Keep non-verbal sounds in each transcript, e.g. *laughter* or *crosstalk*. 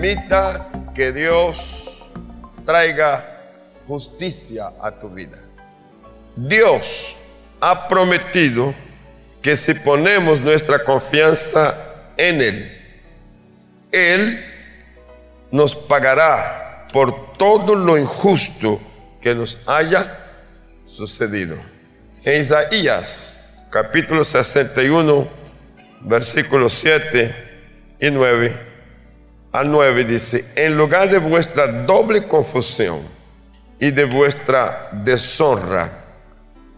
Permita que Dios traiga justicia a tu vida. Dios ha prometido que si ponemos nuestra confianza en Él, Él nos pagará por todo lo injusto que nos haya sucedido. En Isaías capítulo 61, versículos 7 y 9 al 9 dice, en lugar de vuestra doble confusión y de vuestra deshonra,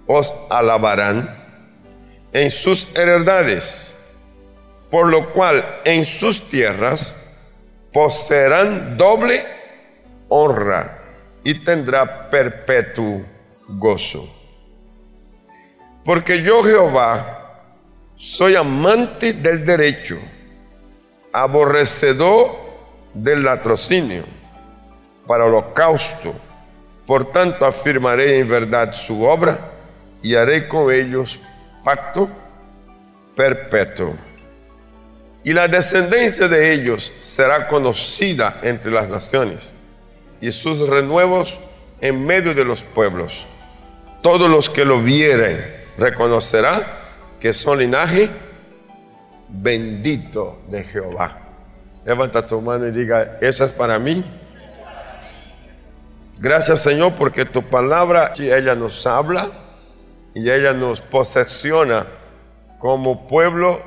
os alabarán en sus heredades, por lo cual en sus tierras poseerán doble honra y tendrá perpetuo gozo. Porque yo Jehová soy amante del derecho, aborrecedor del latrocinio, para holocausto. Por tanto afirmaré en verdad su obra y haré con ellos pacto perpetuo. Y la descendencia de ellos será conocida entre las naciones y sus renuevos en medio de los pueblos. Todos los que lo vieren reconocerán que son linaje bendito de Jehová. Levanta tu mano y diga, esa es para mí. Gracias Señor porque tu palabra, ella nos habla y ella nos posesiona como pueblo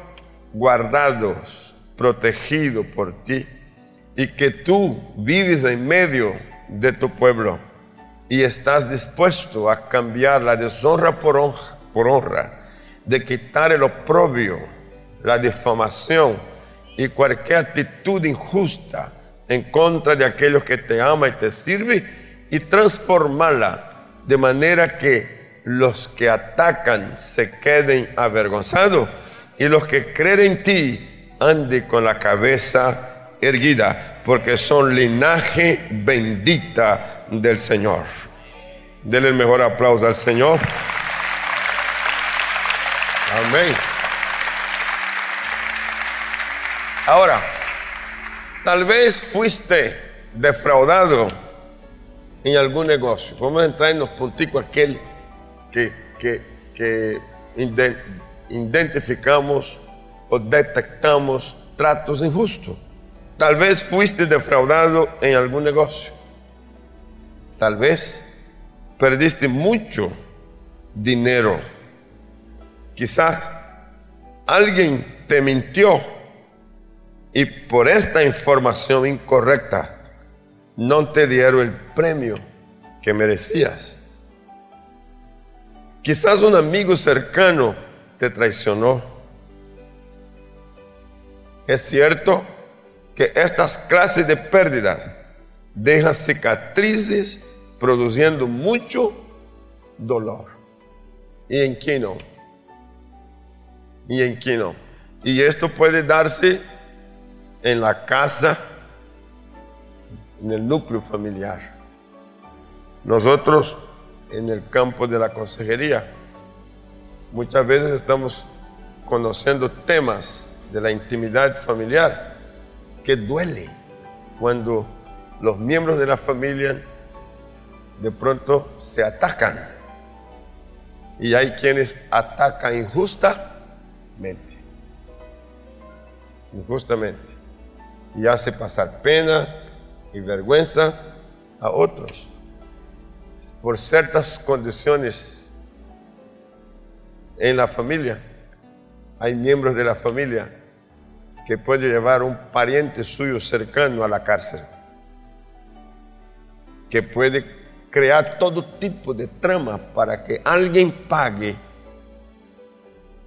guardados, protegido por ti y que tú vives en medio de tu pueblo y estás dispuesto a cambiar la deshonra por honra, por honra de quitar el oprobio, la difamación y cualquier actitud injusta en contra de aquellos que te ama y te sirve y transformarla de manera que los que atacan se queden avergonzados y los que creen en ti anden con la cabeza erguida, porque son linaje bendita del Señor. Denle el mejor aplauso al Señor. Amén. Ahora, tal vez fuiste defraudado en algún negocio. Vamos a entrar en los punticos aquel que, que, que identificamos o detectamos tratos injustos. Tal vez fuiste defraudado en algún negocio. Tal vez perdiste mucho dinero. Quizás alguien te mintió y por esta información incorrecta no te dieron el premio que merecías. Quizás un amigo cercano te traicionó. Es cierto que estas clases de pérdidas dejan cicatrices produciendo mucho dolor. ¿Y en quién no? ¿Y en quién no? Y esto puede darse en la casa, en el núcleo familiar. Nosotros en el campo de la consejería muchas veces estamos conociendo temas de la intimidad familiar que duele cuando los miembros de la familia de pronto se atacan. Y hay quienes atacan injustamente. Injustamente. Y hace pasar pena y vergüenza a otros. Por ciertas condiciones en la familia. Hay miembros de la familia que puede llevar un pariente suyo cercano a la cárcel, que puede crear todo tipo de trama para que alguien pague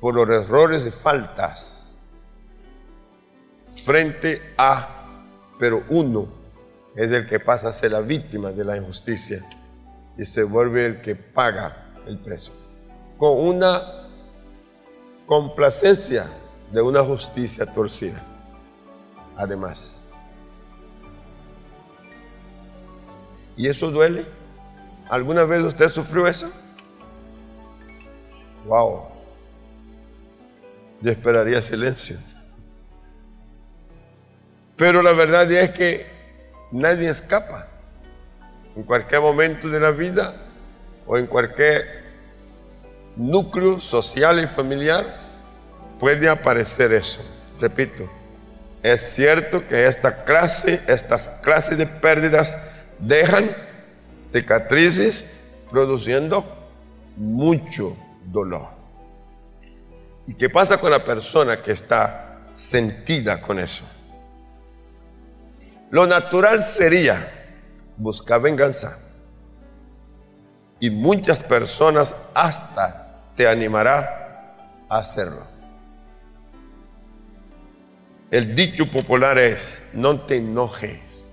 por los errores y faltas frente a, pero uno es el que pasa a ser la víctima de la injusticia y se vuelve el que paga el precio, con una complacencia de una justicia torcida. Además. ¿Y eso duele? ¿Alguna vez usted sufrió eso? Wow. Yo esperaría silencio. Pero la verdad es que nadie escapa. En cualquier momento de la vida o en cualquier núcleo social y familiar puede aparecer eso. Repito, es cierto que esta clase, estas clases de pérdidas dejan cicatrices produciendo mucho dolor. ¿Y qué pasa con la persona que está sentida con eso? Lo natural sería buscar venganza. Y muchas personas hasta te animará a hacerlo. El dicho popular es, no te enojes,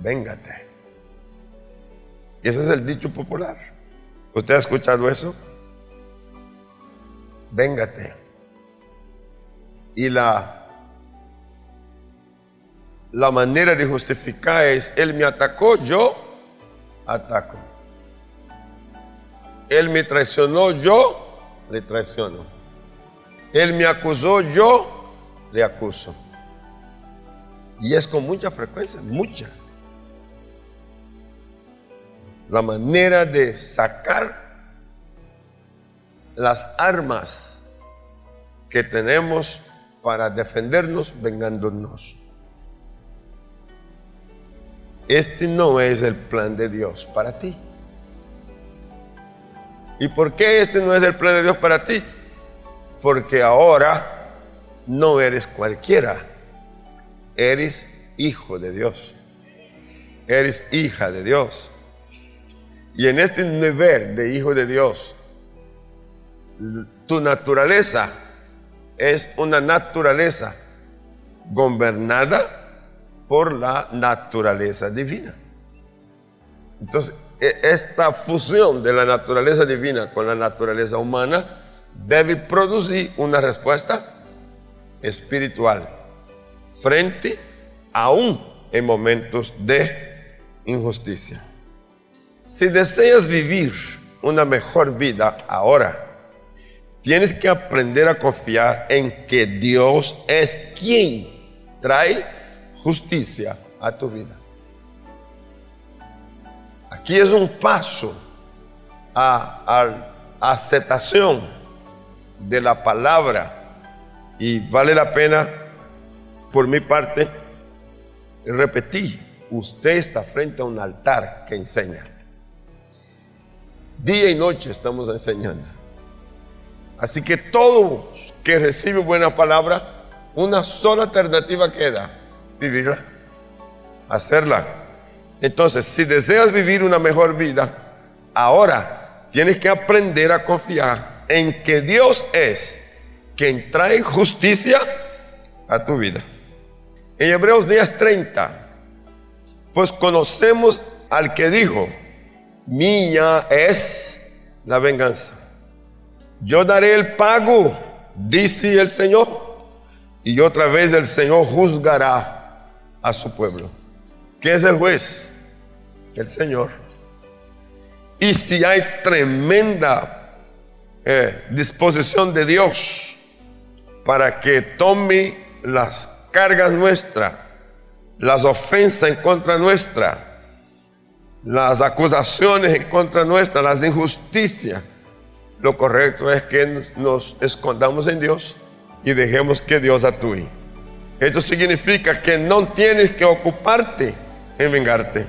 véngate. Y ese es el dicho popular. ¿Usted ha escuchado eso? Véngate. Y la, la manera de justificar es, él me atacó, yo ataco. Él me traicionó, yo le traiciono. Él me acusó, yo le acuso. Y es con mucha frecuencia, mucha. La manera de sacar las armas que tenemos para defendernos vengándonos. Este no es el plan de Dios para ti. ¿Y por qué este no es el plan de Dios para ti? Porque ahora no eres cualquiera eres hijo de Dios. Eres hija de Dios. Y en este nivel de hijo de Dios, tu naturaleza es una naturaleza gobernada por la naturaleza divina. Entonces, e, esta fusión de la naturaleza divina con la naturaleza humana debe producir una respuesta espiritual frente aún en momentos de injusticia. Si deseas vivir una mejor vida ahora, tienes que aprender a confiar en que Dios es quien trae justicia a tu vida. Aquí es un paso a, a aceptación de la palabra y vale la pena por mi parte, repetí, usted está frente a un altar que enseña. Día y noche estamos enseñando. Así que todos que recibe buena palabra, una sola alternativa queda, vivirla, hacerla. Entonces, si deseas vivir una mejor vida, ahora tienes que aprender a confiar en que Dios es quien trae justicia a tu vida. En Hebreos 10:30, pues conocemos al que dijo, mía es la venganza. Yo daré el pago, dice el Señor, y otra vez el Señor juzgará a su pueblo. ¿Qué es el juez? El Señor. Y si hay tremenda eh, disposición de Dios para que tome las cargas nuestras, las ofensas en contra nuestra, las acusaciones en contra nuestra, las injusticias, lo correcto es que nos escondamos en Dios y dejemos que Dios actúe. Esto significa que no tienes que ocuparte en vengarte.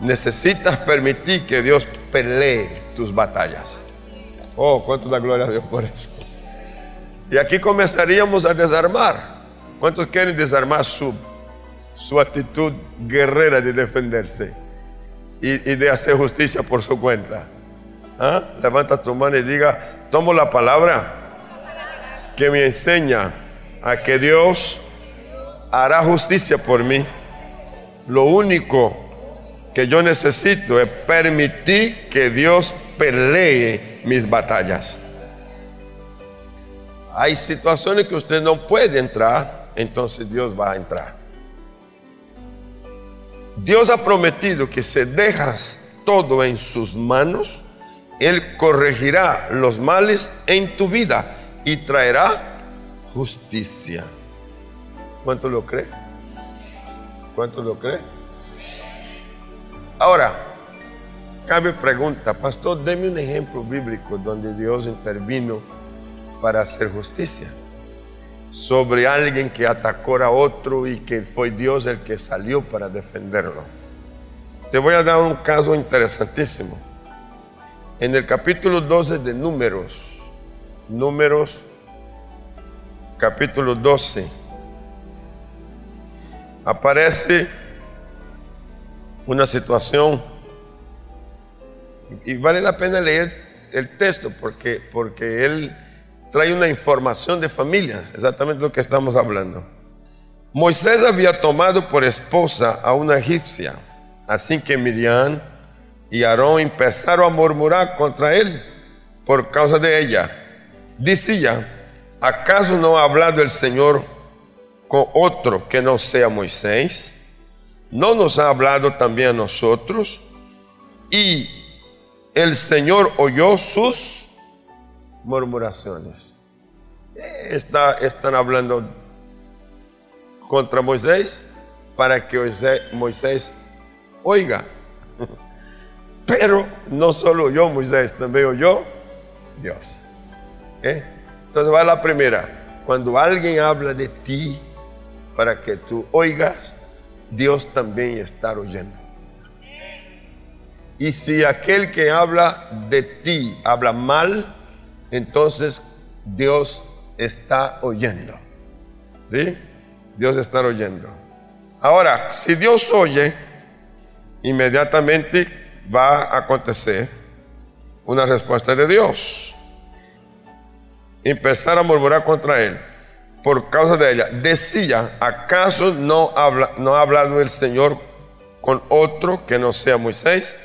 Necesitas permitir que Dios pelee tus batallas. Oh, cuánto da gloria a Dios por eso. Y aquí comenzaríamos a desarmar ¿Cuántos quieren desarmar su, su actitud guerrera de defenderse y, de hacer justicia por su cuenta? ¿Ah? Levanta tu mano y diga, tomo la palabra que me enseña a que Dios hará justicia por mí. Lo único que yo necesito es permitir que Dios pelee mis batallas. Hay situaciones que usted no puede entrar entonces Dios va a entrar. Dios ha prometido que si dejas todo en sus manos, Él corregirá los males en tu vida y traerá justicia. ¿Cuánto lo cree? ¿Cuántos lo creen? Ahora, cabe pregunta, pastor, deme un ejemplo bíblico donde Dios intervino para hacer justicia sobre alguien que atacó a otro y que fue Dios el que salió para defenderlo. Te voy a dar un caso interesantísimo. En el capítulo 12 de Números, Números capítulo 12, aparece una situación y vale la pena leer el texto porque, porque él trae una información de familia, exactamente lo que estamos hablando. Moisés había tomado por esposa a una egipcia, así que Miriam y Aarón empezaron a murmurar contra él por causa de ella. Decía, ¿acaso no ha hablado el Señor con otro que no sea Moisés? ¿No nos ha hablado también a nosotros? Y el Señor oyó sus murmuraciones. Está, están hablando contra Moisés para que Moisés oiga. *laughs* Pero no solo oyó Moisés, también oyó Dios. ¿Eh? Entonces va la primera. Cuando alguien habla de ti para que tú oigas, Dios también está oyendo. Y si aquel que habla de ti habla mal, entonces Dios está oyendo. ¿Sí? Dios está oyendo. Ahora, si Dios oye, inmediatamente va a acontecer una respuesta de Dios. Empezar a murmurar contra él por causa de ella. Decía, ¿acaso no, habla, no ha hablado el Señor con otro que no sea Moisés?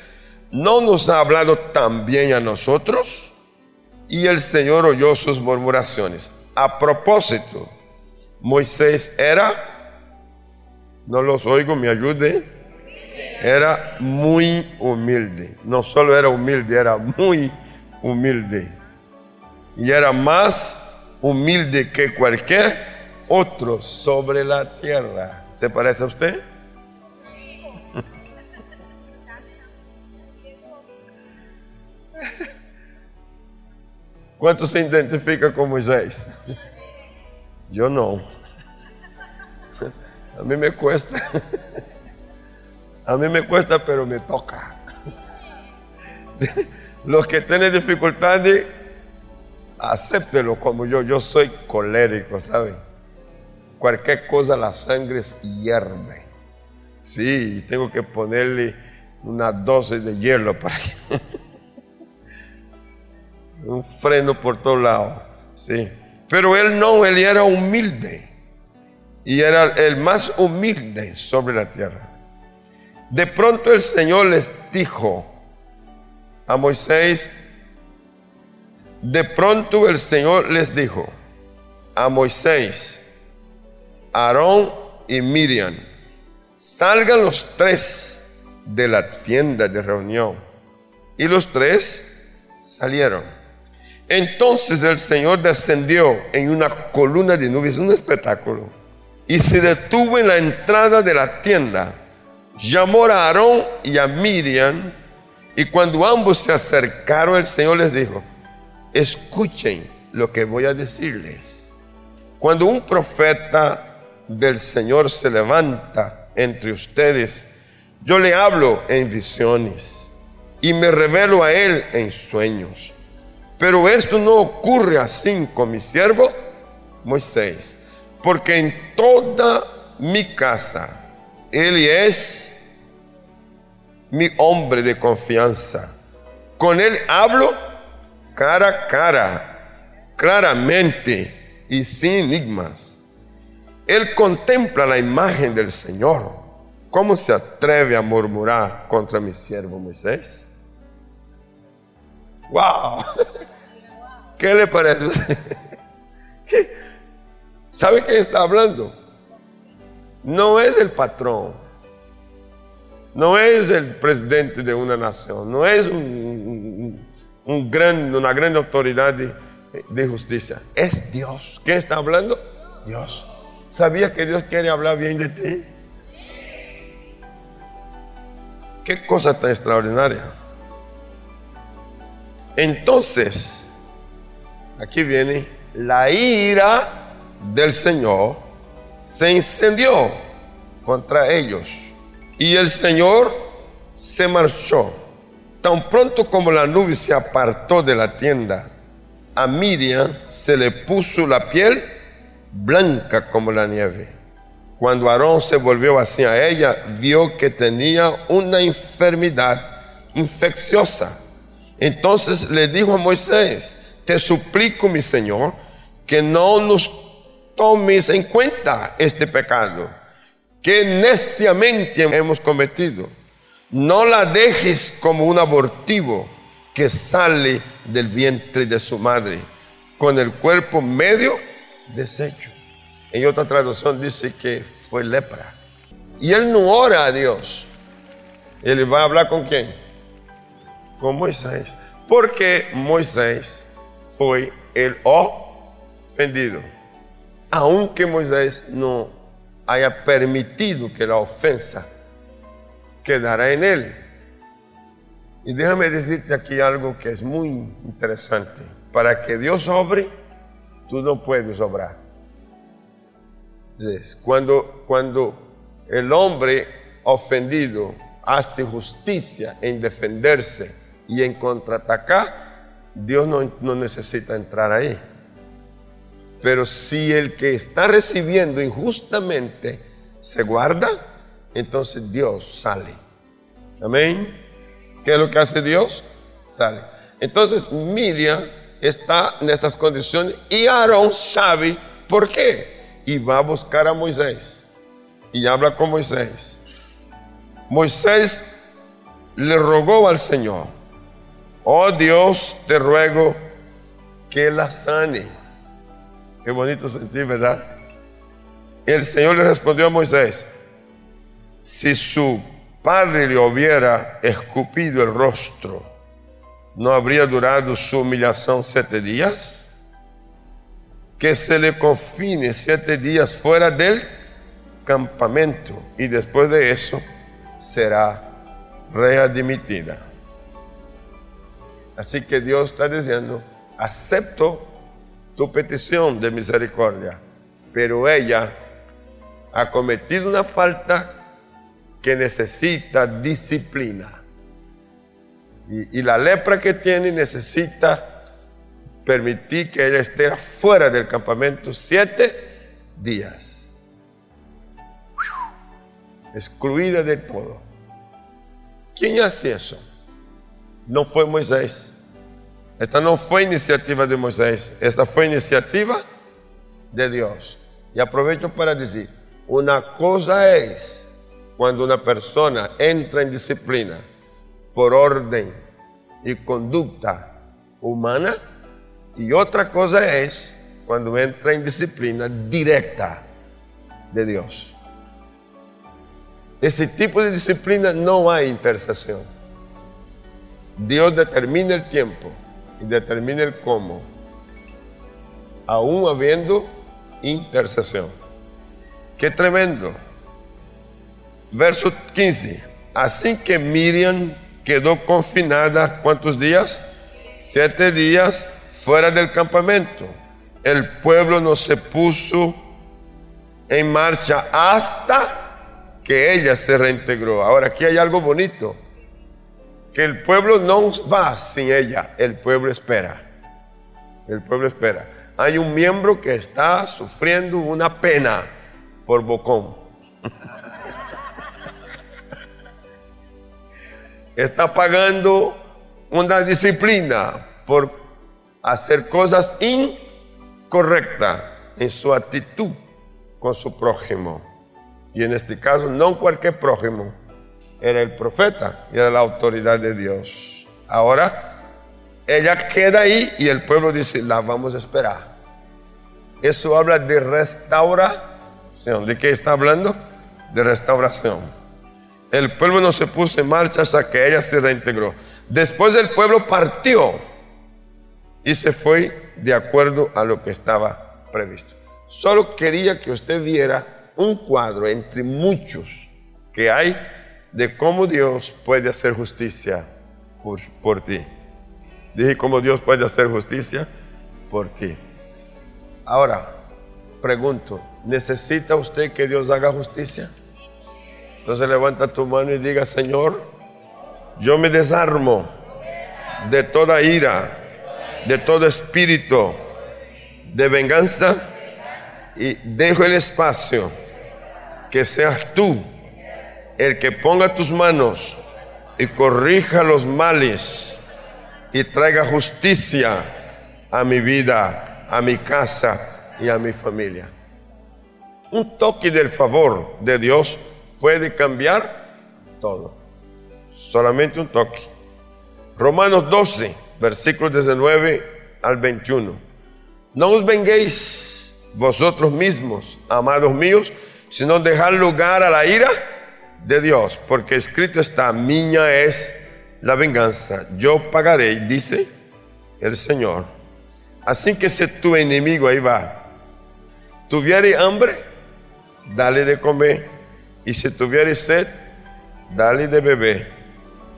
¿no nos ha hablado también a nosotros? Y el Señor oyó sus murmuraciones. A propósito, Moisés era, no los oigo, me ayude, era muy humilde. No solo era humilde, era muy humilde. Y era más humilde que cualquier otro sobre la tierra. ¿Se parece a usted? ¿Cuántos se identifica con Moisés? Yo no. A mí me cuesta. A mí me cuesta, pero me toca. Los que tienen dificultades, acéptelo como yo. Yo soy colérico, ¿sabe? Cualquier cosa la sangre hierve. Sí, tengo que ponerle una dosis de hielo para que *laughs* un freno por todos lados. Sí. Pero él no, él era humilde. Y era el más humilde sobre la tierra. De pronto el Señor les dijo a Moisés, de pronto el Señor les dijo a Moisés, Aarón y Miriam, salgan los tres de la tienda de reunión. Y los tres salieron. Entonces el Señor descendió en una columna de nubes, un espectáculo, y se detuvo en la entrada de la tienda. Llamó a Aarón y a Miriam, y cuando ambos se acercaron, el Señor les dijo, escuchen lo que voy a decirles. Cuando un profeta del Señor se levanta entre ustedes, yo le hablo en visiones y me revelo a él en sueños. Pero esto no ocurre así con mi siervo Moisés, porque en toda mi casa él es mi hombre de confianza. Con él hablo cara a cara, claramente y sin enigmas. Él contempla la imagen del Señor. ¿Cómo se atreve a murmurar contra mi siervo Moisés? ¡Wow! *laughs* ¿Qué le parece? *laughs* ¿Sabe qué está hablando? No es el patrón, no es el presidente de una nación, no es un, gran, una gran autoridad de, justicia, es Dios. ¿Quién está hablando? Dios. ¿Sabía que Dios quiere hablar bien de ti? Qué cosa tan extraordinaria. Entonces, aquí viene, la ira del Señor se incendió contra ellos y el Señor se marchó. Tan pronto como la nube se apartó de la tienda, a Miriam se le puso la piel blanca como la nieve. Cuando Aarón se volvió hacia ella, vio que tenía una enfermedad infecciosa. Entonces le dijo a Moisés, te suplico, mi Señor, que no nos tomes en cuenta este pecado que neciamente hemos cometido. No la dejes como un abortivo que sale del vientre de su madre, con el cuerpo medio deshecho. En otra traducción dice que fue lepra. Y él no ora a Dios. Él va a hablar con quién? Con Moisés. Porque Moisés fue el ofendido. Aunque Moisés no haya permitido que la ofensa quedara en él. Y déjame decirte aquí algo que es muy interesante. Para que Dios obre, tú no puedes obrar. Cuando, cuando el hombre ofendido hace justicia en defenderse y en contraatacar, Dios no, no necesita entrar ahí. Pero si el que está recibiendo injustamente se guarda, entonces Dios sale. Amén. ¿Qué es lo que hace Dios? Sale. Entonces Miriam está en estas condiciones y Aarón sabe por qué y va a buscar a Moisés y habla con Moisés. Moisés le rogó al Señor, oh Dios, te ruego que la sane. Qué bonito sentir, ¿verdad? El Señor le respondió a Moisés, si su padre le hubiera escupido el rostro, ¿no habría durado su humillación siete días? que se le confine siete días fuera del campamento y después de eso será readmitida. Así que Dios está diciendo, acepto tu petición de misericordia, pero ella ha cometido una falta que necesita disciplina. Y, la lepra que tiene necesita permití que ella esté fuera del campamento siete días, excluida de todo. ¿Quién hace eso? No fue Moisés. Esta no fue iniciativa de Moisés, esta fue iniciativa de Dios. Y aprovecho para decir, una cosa es cuando una persona entra en disciplina por orden y conducta humana, y otra cosa es cuando entra en disciplina directa de Dios. Ese tipo de disciplina no hay intercesión. Dios determina el tiempo y determina el cómo, aún habiendo intercesión. Qué tremendo. Verso 15. Así que Miriam quedó confinada, ¿cuántos días? Siete días fuera del campamento. El pueblo no se puso en marcha hasta que ella se reintegró. Ahora aquí hay algo bonito, que el pueblo no va sin ella, el pueblo espera. El pueblo espera. Hay un miembro que está sufriendo una pena por bocón. *laughs* está pagando una disciplina por hacer cosas incorrectas en su actitud con su prójimo. Y en este caso, no cualquier prójimo, era el profeta y era la autoridad de Dios. Ahora, ella queda ahí y el pueblo dice, la vamos a esperar. Eso habla de restauración. ¿De qué está hablando? De restauración. El pueblo no se puso en marcha hasta que ella se reintegró. Después el pueblo partió y se fue de acuerdo a lo que estaba previsto. Solo quería que usted viera un cuadro entre muchos que hay de cómo Dios puede hacer justicia por, por ti. Dije cómo Dios puede hacer justicia por ti. Ahora, pregunto, ¿necesita usted que Dios haga justicia? Entonces levanta tu mano y diga, Señor, yo me desarmo de toda ira, de todo espíritu de venganza y dejo el espacio que seas tú el que ponga tus manos y corrija los males y traiga justicia a mi vida, a mi casa y a mi familia. Un toque del favor de Dios puede cambiar todo. Solamente un toque. Romanos 12, versículos 19 al 21. No os venguéis vosotros mismos, amados míos, sino dejar lugar a la ira de Dios, porque escrito está, mía es la venganza, yo pagaré, dice el Señor. Así que si tu enemigo ahí va, tuviere hambre, dale de comer, y si tuviere sed, dale de beber.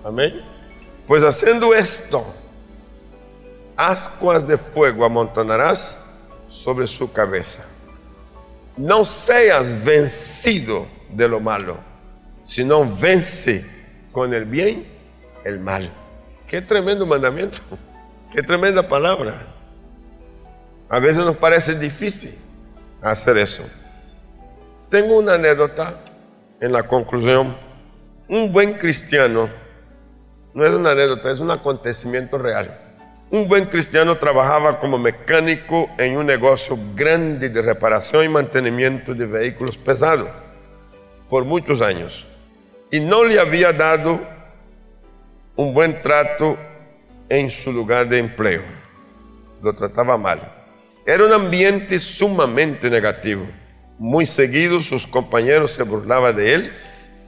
Amén. Pues haciendo esto, ascuas de fuego amontonarás sobre su cabeza. No seas vencido de lo malo sino vence con el bien el mal. Qué tremendo mandamiento, *laughs* qué tremenda palabra. A veces nos parece difícil hacer eso. Tengo una anécdota en la conclusión. Un buen cristiano, no es una anécdota, es un acontecimiento real. Un buen cristiano trabajaba como mecánico en un negocio grande de reparación y mantenimiento de vehículos pesados por muchos años y no le había dado un buen trato en su lugar de empleo. Lo trataba mal. Era un ambiente sumamente negativo. Muy seguido sus compañeros se burlaban de él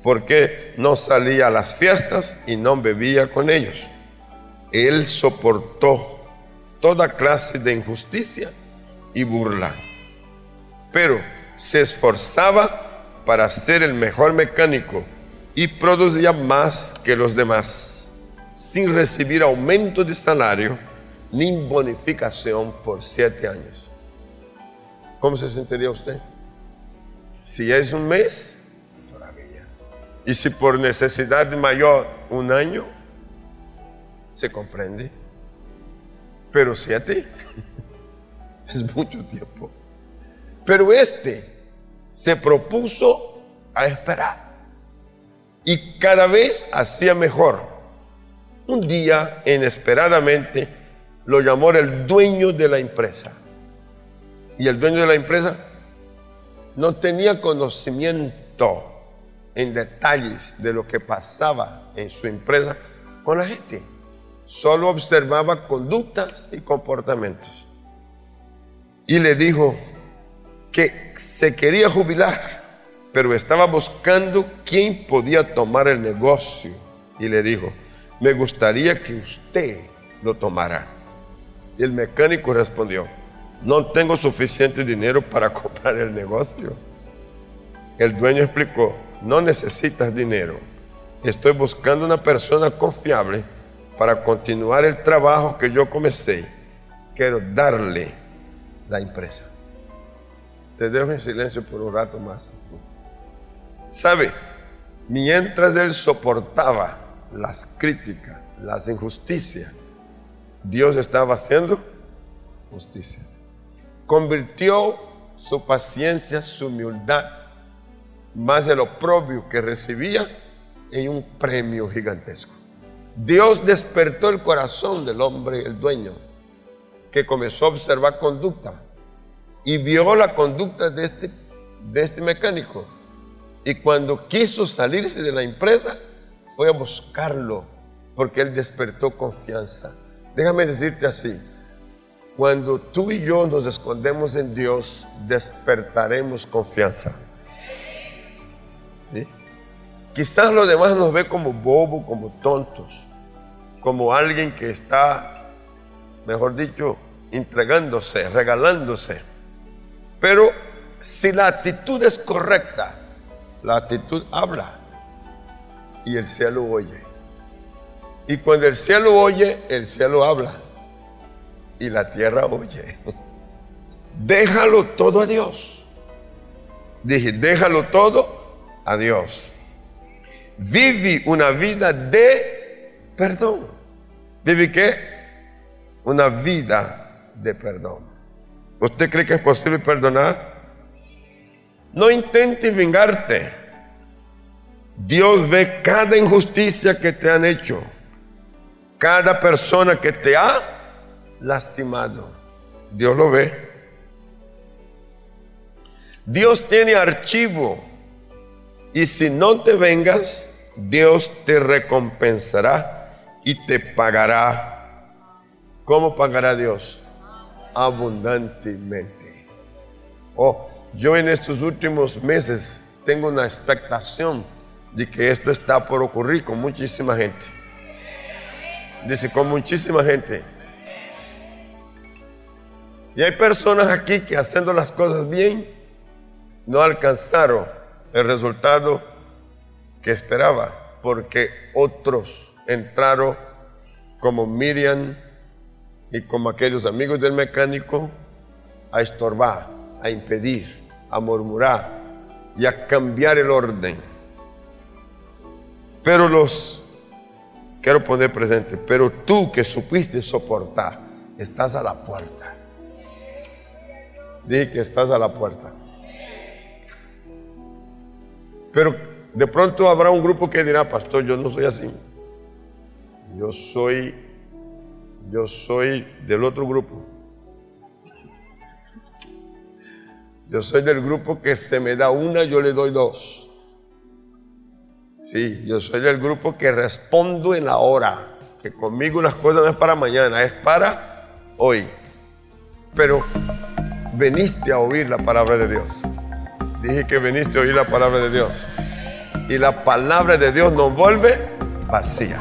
porque no salía a las fiestas y no bebía con ellos. Él soportó toda clase de injusticia y burla, pero se esforzaba para ser el mejor mecánico y producía más que los demás, sin recibir aumento de salario ni bonificación por siete años. ¿Cómo se sentiría usted? Si es un mes, todavía. Y si por necesidad mayor un año, se comprende. Pero siete *laughs* es mucho tiempo. Pero este se propuso a esperar y cada vez hacía mejor. Un día, inesperadamente, lo llamó el dueño de la empresa. Y el dueño de la empresa no tenía conocimiento en detalles de lo que pasaba en su empresa con la gente. Solo observaba conductas y comportamientos. Y le dijo que se quería jubilar pero estaba buscando quién podía tomar el negocio. Y le dijo, me gustaría que usted lo tomara. Y el mecánico respondió, no tengo suficiente dinero para *laughs* comprar el negocio. El dueño explicó, no necesitas dinero. Estoy buscando una persona confiable para continuar el trabajo que yo comencé. Quiero darle la empresa. Te dejo en silencio por un rato más. ¿Sabe? Mientras él soportaba las críticas, las injusticias, Dios estaba haciendo justicia. Convirtió su paciencia, su humildad, más el oprobio que recibía, en un premio gigantesco. Dios despertó el corazón del hombre, el dueño, que comenzó a observar conducta y vio la conducta de este, de este mecánico y cuando quiso salirse de la empresa, fue a buscarlo, porque él despertó confianza. Déjame decirte así, cuando tú y yo nos escondemos en Dios, despertaremos confianza. Quizás los demás nos ve como bobo, como tontos, como alguien que está, mejor dicho, entregándose, regalándose. Pero si la actitud es correcta, la actitud habla. y el cielo oye. Y cuando el cielo oye, el cielo habla y la tierra oye. Déjalo todo a Dios. Dije, déjalo todo a Dios. Vive una vida de perdón. ¿Vive qué? Una vida de perdón. ¿Usted cree que es posible perdonar? No intentes vengarte. Dios ve cada injusticia que te han hecho, cada persona que te ha lastimado. Dios lo ve. Dios tiene archivo y si no te vengas, Dios te recompensará y te pagará. ¿Cómo pagará Dios? Abundantemente. Oh, yo en estos últimos meses tengo una expectación de que esto está por ocurrir con muchísima gente. Dice, con muchísima gente. Y hay personas aquí que haciendo las cosas bien no alcanzaron el resultado que esperaba, porque otros entraron como Miriam y como aquellos amigos del mecánico a estorbar, a impedir a murmurar y a cambiar el orden. Pero los, quiero poner presente, pero tú que supiste soportar, estás a la puerta. Dije que estás a la puerta. Pero de pronto habrá un grupo que dirá, pastor, yo no soy así. Yo soy, yo soy del otro grupo. Yo soy del grupo que se me da una, yo le doy dos. Sí, yo soy del grupo que respondo en la hora. Que conmigo las cosas no es para mañana, es para hoy. Pero veniste a oír la palabra de Dios. Dije que veniste a oír la palabra de Dios. Y la palabra de Dios nos vuelve vacía.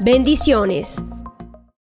Bendiciones.